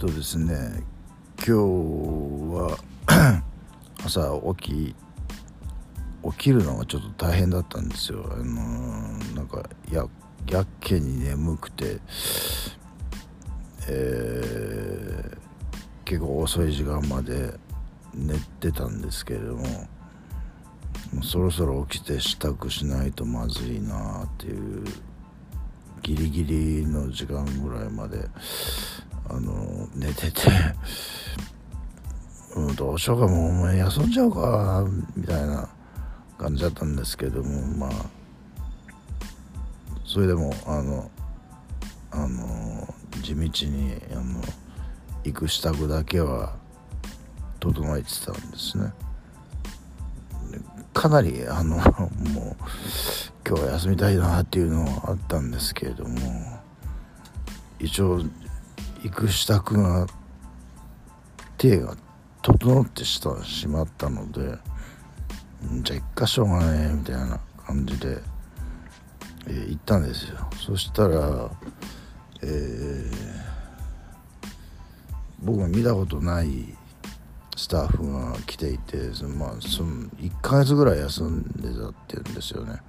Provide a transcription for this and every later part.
とですね今日は 朝起き起きるのがちょっと大変だったんですよ。あのー、なんかややっけに眠くてえー、結構遅い時間まで寝てたんですけれどもそろそろ起きて支度しないとまずいなっていうギリギリの時間ぐらいまであの寝ててうん、どうしようかもうお前休んじゃうかみたいな感じだったんですけどもまあそれでもあのあの地道にあの行く支度だけは整えてたんですね。かなりあのもう今日は休みたいなっていうのはあったんですけれども一応行く支度が手が整ってしたしまったのでじゃあ一箇所がねみたいな感じで、えー、行ったんですよ。そしたら、えー、僕が見たことないスタッフが来ていてそのまあその1ヶ月ぐらい休んでたって言うんですよね。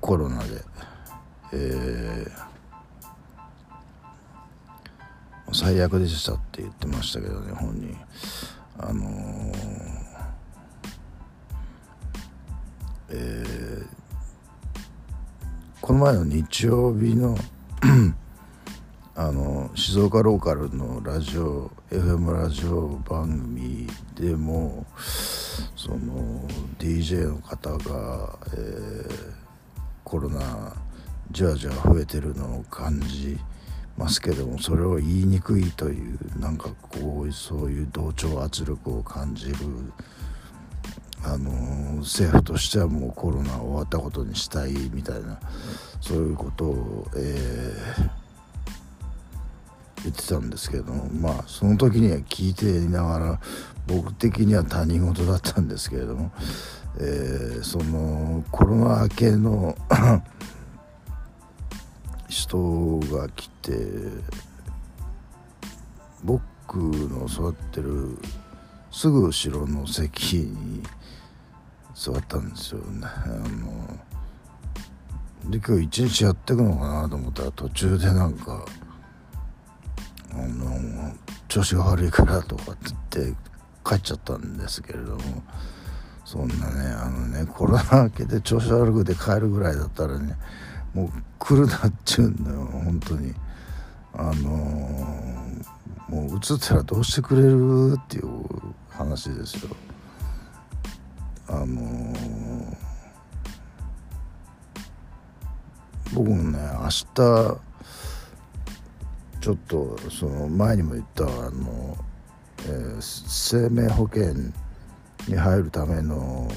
コロナで。えー、最悪でしたって言ってましたけどね本人。あのー、えー、この前の日曜日の あの静岡ローカルのラジオ FM ラジオ番組でもその DJ の方が、えー、コロナじわじわ増えてるのを感じますけどもそれを言いにくいというなんかこうそういう同調圧力を感じるあの政府としてはもうコロナ終わったことにしたいみたいなそういうことを、えー言ってたんですけどまあその時には聞いていながら僕的には他人事だったんですけれども、えー、そのコロナ明けのが来て僕の座ってるすぐ後ろの席に座ったんですよね。あので今日一日やってくのかなと思ったら途中でなんかあの調子が悪いからとかって言って帰っちゃったんですけれどもそんなねあのねコロナ明けで調子悪くて帰るぐらいだったらねもう来るなっちゅうんだよ本当に。あのもう映ったらどうしてくれるっていう話ですよ。あの僕もね明日ちょっとその前にも言ったあの、えー、生命保険に入るための、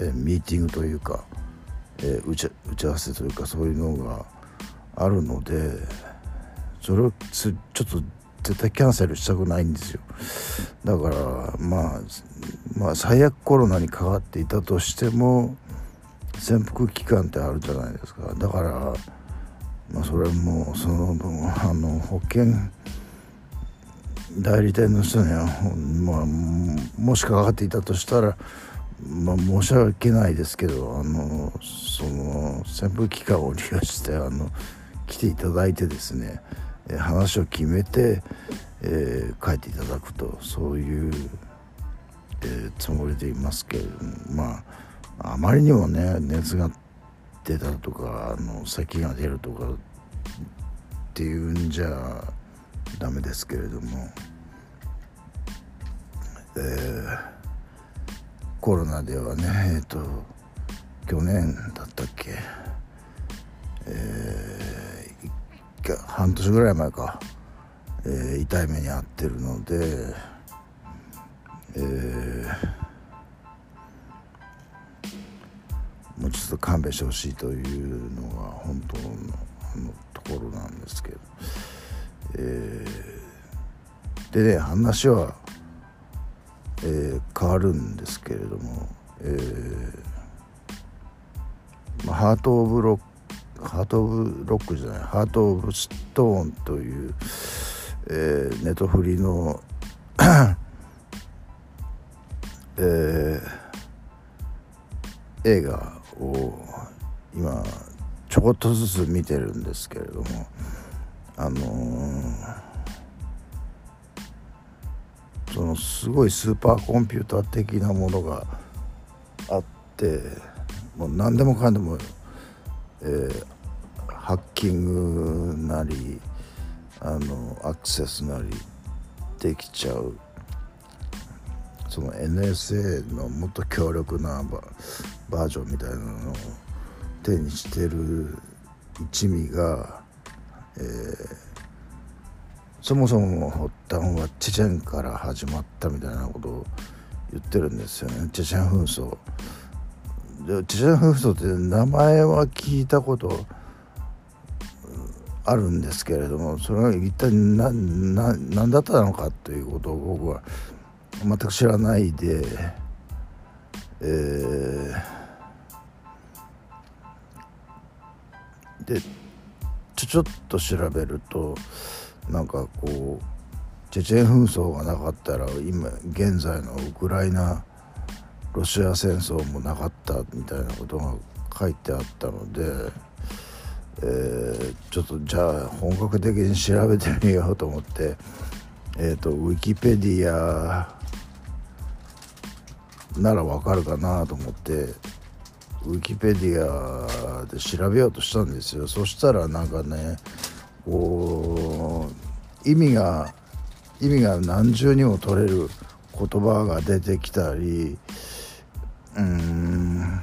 えー、ミーティングというか、えー、打ち打ち合わせというかそういうのがあるのでそれをちょっと絶対キャンセルしたくないんですよ。だからまあまあ最悪コロナにかかっていたとしても潜伏期間ってあるじゃないですか。だからまあ、それもその分あの保険代理店の人には、まあ、もしかかっていたとしたら、まあ、申し訳ないですけどあのその潜伏期間を利用してあの来ていただいてですね話を決めて、えー、帰っていただくとそういう、えー、つもりでいますけれどもまああまりにもね熱が出たとかあの咳が出るとかっていうんじゃダメですけれども、えー、コロナではねえっ、ー、と去年だったっけえー、半年ぐらい前か、えー、痛い目に遭ってるのでえーもうちょっと勘弁してほしいというのが本当ののところなんですけど、えー、でね話は、えー、変わるんですけれども、えーまあ、ハート・オブ・ロックハート・オブ・ロックじゃないハート・オブ・ストーンという、えー、ネトフリの えー、映画を今ちょこっとずつ見てるんですけれどもあのー、のすごいスーパーコンピューター的なものがあってもう何でもかんでも、えー、ハッキングなりあのアクセスなりできちゃうその NSA のもっと強力なバージョンみたいなのを手にしてる一味が、えー、そもそも発端はチェチェンから始まったみたいなことを言ってるんですよね。チェチェン紛争。でチェチェン紛争って名前は聞いたことあるんですけれどもそれは一体何だったのかということを僕は全く知らないで、えー、でちょちょっと調べるとなんかこうチェチェン紛争がなかったら今現在のウクライナロシア戦争もなかったみたいなことが書いてあったので。えー、ちょっとじゃあ本格的に調べてみようと思って、えーと、ウィキペディアならわかるかなと思ってウィキペディアで調べようとしたんですよそしたらなんかねこう意味が意味が何重にも取れる言葉が出てきたりうん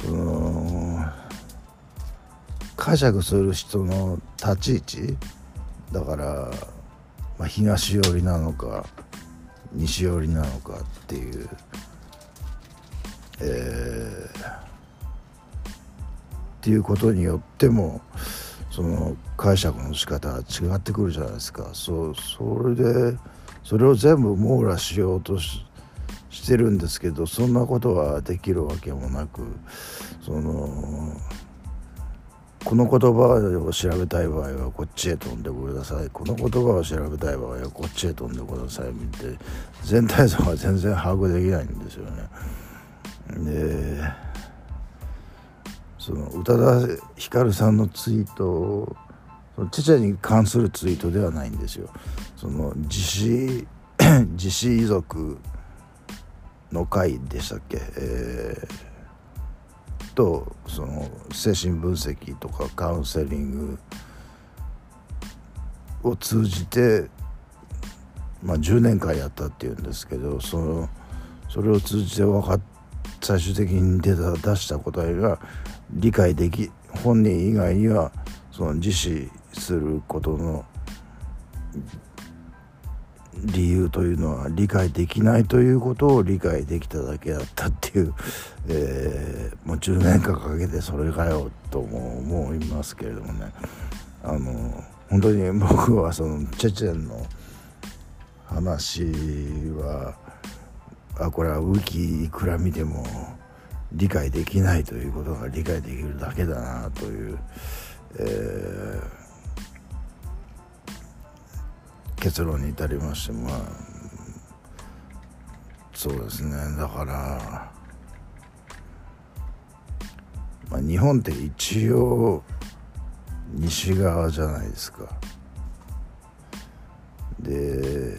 その解釈する人の立ち位置だから、まあ、東寄りなのか西寄りなのかっていう、えー、っていうことによってもその解釈の仕方が違ってくるじゃないですかそうそれでそれを全部網羅しようとししてるんですけどそんなことはできるわけもなくそのこの言葉を調べたい場合はこっちへ飛んでくださいこの言葉を調べたい場合はこっちへ飛んでください見て全体像が全然把握できないんですよね。でその宇多田ヒカルさんのツイートそのチェチェに関するツイートではないんですよ。その自死 自死遺族の会でしたっけ、えーとその精神分析とかカウンセリングを通じて、まあ、10年間やったっていうんですけどそのそれを通じて分かっ最終的に出た出した答えが理解でき本人以外にはその自死することの理由というのは理解できないということを理解できただけだったっていう、えー、もう10年間かけてそれかよとも思いますけれどもね。あの本当に僕はそのチェチェンの話はあこれはウキいくら見ても理解できないということが理解できるだけだなという、えー結論に至りましてまあそうですね。だから、まあ、日本って一応西側じゃないですか。で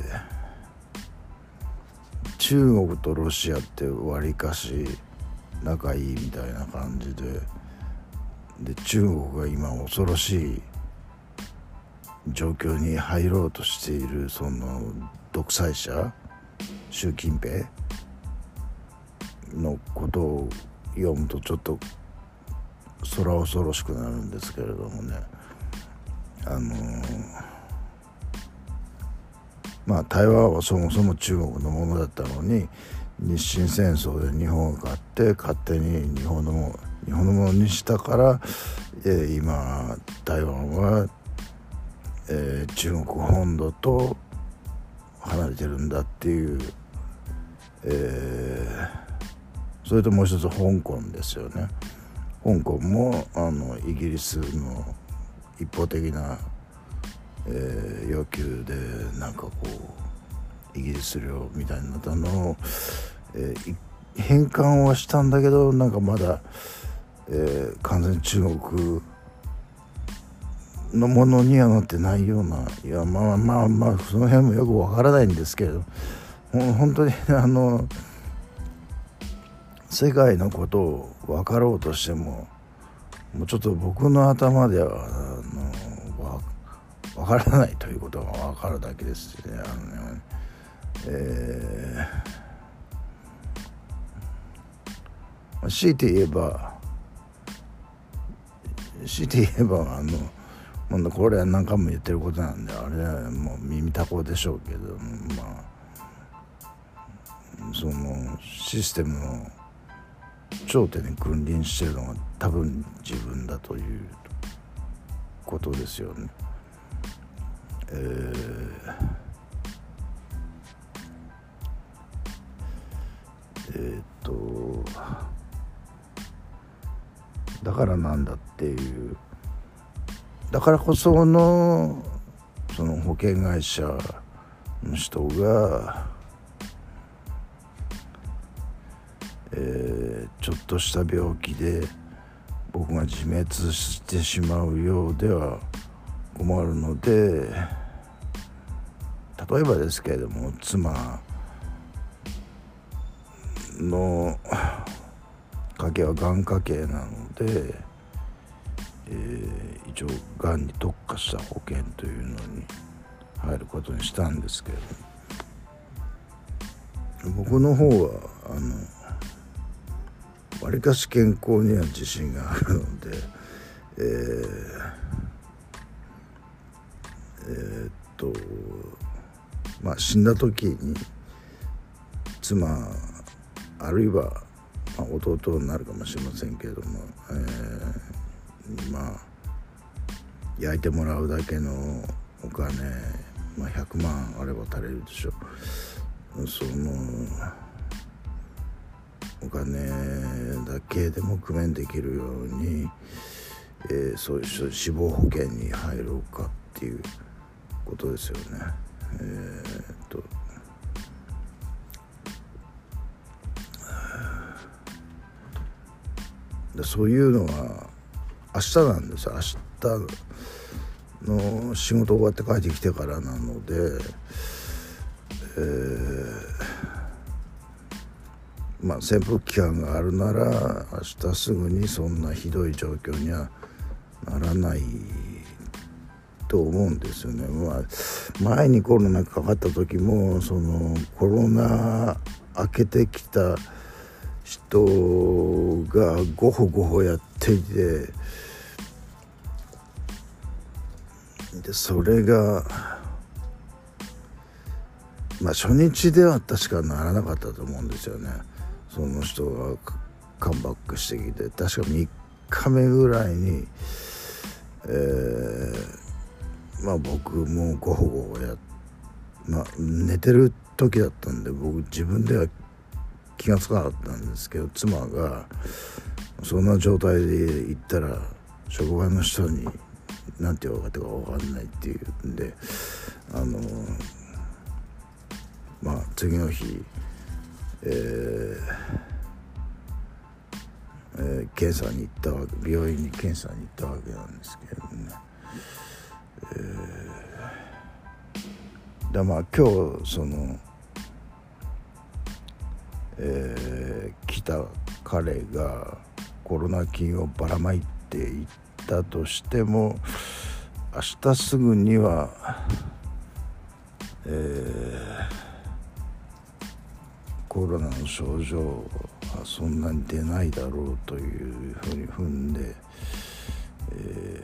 中国とロシアってわりかし仲いいみたいな感じで。で中国が今恐ろしい状況に入ろうとしているその独裁者習近平のことを読むとちょっと空恐ろしくなるんですけれどもね。あのまあ台湾はそもそも中国のものだったのに日清戦争で日本が勝って勝手に日本の日本のものにしたから、えー、今台湾はえー、中国本土と離れてるんだっていう、えー、それともう一つ香港ですよね。香港もあのイギリスの一方的な、えー、要求でなんかこうイギリス領みたいなったのを、えー、返還はしたんだけどなんかまだ、えー、完全中国のものにはなってないようないやまあまあまあその辺もよくわからないんですけど本当に あの世界のことを分かろうとしてももうちょっと僕の頭ではあのわ分からないということが分かるだけですね。あのねえー、強いて言えば強いて言えばあのほんこれは何回も言ってることなんであれはもう耳たこでしょうけどまあそのシステムの頂点に君臨してるのが多分自分だということですよね。えーからなんだっていう。だからこそのその保険会社の人が、えー、ちょっとした病気で僕が自滅してしまうようでは困るので例えばですけれども妻の家系はがん家系なので。えー、一応がんに特化した保険というのに入ることにしたんですけれど僕の方はあのわりかし健康には自信があるので、えー、えー、っとまあ死んだ時に妻あるいは、まあ、弟になるかもしれませんけれども、えーまあ焼いてもらうだけのお金、まあ、100万あれば足りるでしょうそのお金だけでも工面できるように、えー、そういう死亡保険に入ろうかっていうことですよね。えー、っとでそういうのは明日なんです明日の仕事終わって帰ってきてからなので、えー、まあ潜伏期間があるなら明日すぐにそんなひどい状況にはならないと思うんですよね。まあ、前にコロナかかった時もそのコロナ明けてきた人がごほごほやっていてでそれがまあ初日では確かならなかったと思うんですよね。その人がカムバックしてきて確か3日目ぐらいにえー、まあ僕もごほごほやまあ寝てる時だったんで僕自分では気が付かなかったんですけど妻がそんな状態で行ったら職場の人に何て言われたか分かんないっていうんであのまあ次の日えーえー、検査に行ったわけ病院に検査に行ったわけなんですけれどもね、えー、でまあ今日そのえー、来た彼がコロナ菌をばらまいていったとしても明日すぐには、えー、コロナの症状はそんなに出ないだろうというふうに踏んで、え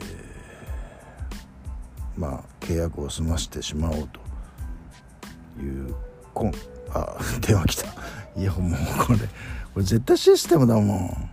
ー、まあ契約を済ましてしまおうというこんあ 電話来た。いやもうこれこれ絶対システムだもん。